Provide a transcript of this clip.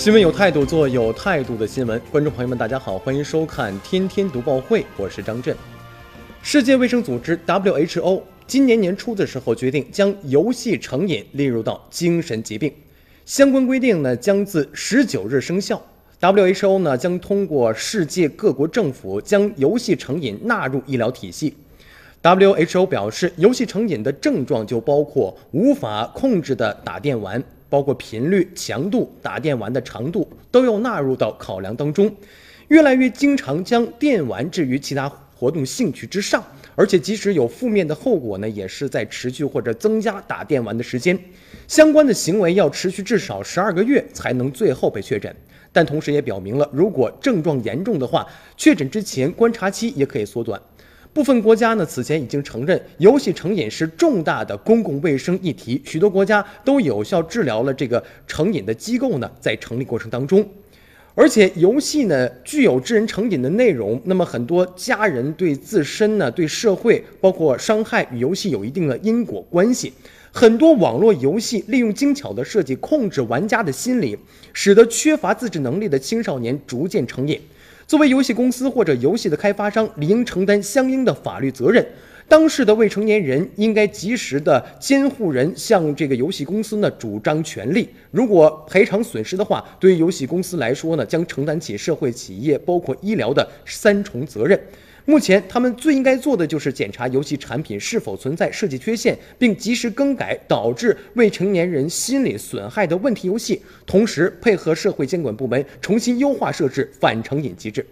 新闻有态度，做有态度的新闻。观众朋友们，大家好，欢迎收看《天天读报会》，我是张震。世界卫生组织 WHO 今年年初的时候决定将游戏成瘾列入到精神疾病，相关规定呢将自十九日生效。WHO 呢将通过世界各国政府将游戏成瘾纳入医疗体系。WHO 表示，游戏成瘾的症状就包括无法控制的打电玩。包括频率、强度、打电玩的长度都要纳入到考量当中。越来越经常将电玩置于其他活动兴趣之上，而且即使有负面的后果呢，也是在持续或者增加打电玩的时间。相关的行为要持续至少十二个月才能最后被确诊。但同时也表明了，如果症状严重的话，确诊之前观察期也可以缩短。部分国家呢，此前已经承认游戏成瘾是重大的公共卫生议题，许多国家都有效治疗了这个成瘾的机构呢，在成立过程当中，而且游戏呢具有致人成瘾的内容，那么很多家人对自身呢、对社会，包括伤害与游戏有一定的因果关系，很多网络游戏利用精巧的设计控制玩家的心理，使得缺乏自制能力的青少年逐渐成瘾。作为游戏公司或者游戏的开发商，理应承担相应的法律责任。当事的未成年人应该及时的监护人向这个游戏公司呢主张权利。如果赔偿损失的话，对于游戏公司来说呢，将承担起社会、企业包括医疗的三重责任。目前，他们最应该做的就是检查游戏产品是否存在设计缺陷，并及时更改导致未成年人心理损害的问题游戏，同时配合社会监管部门重新优化设置反成瘾机制。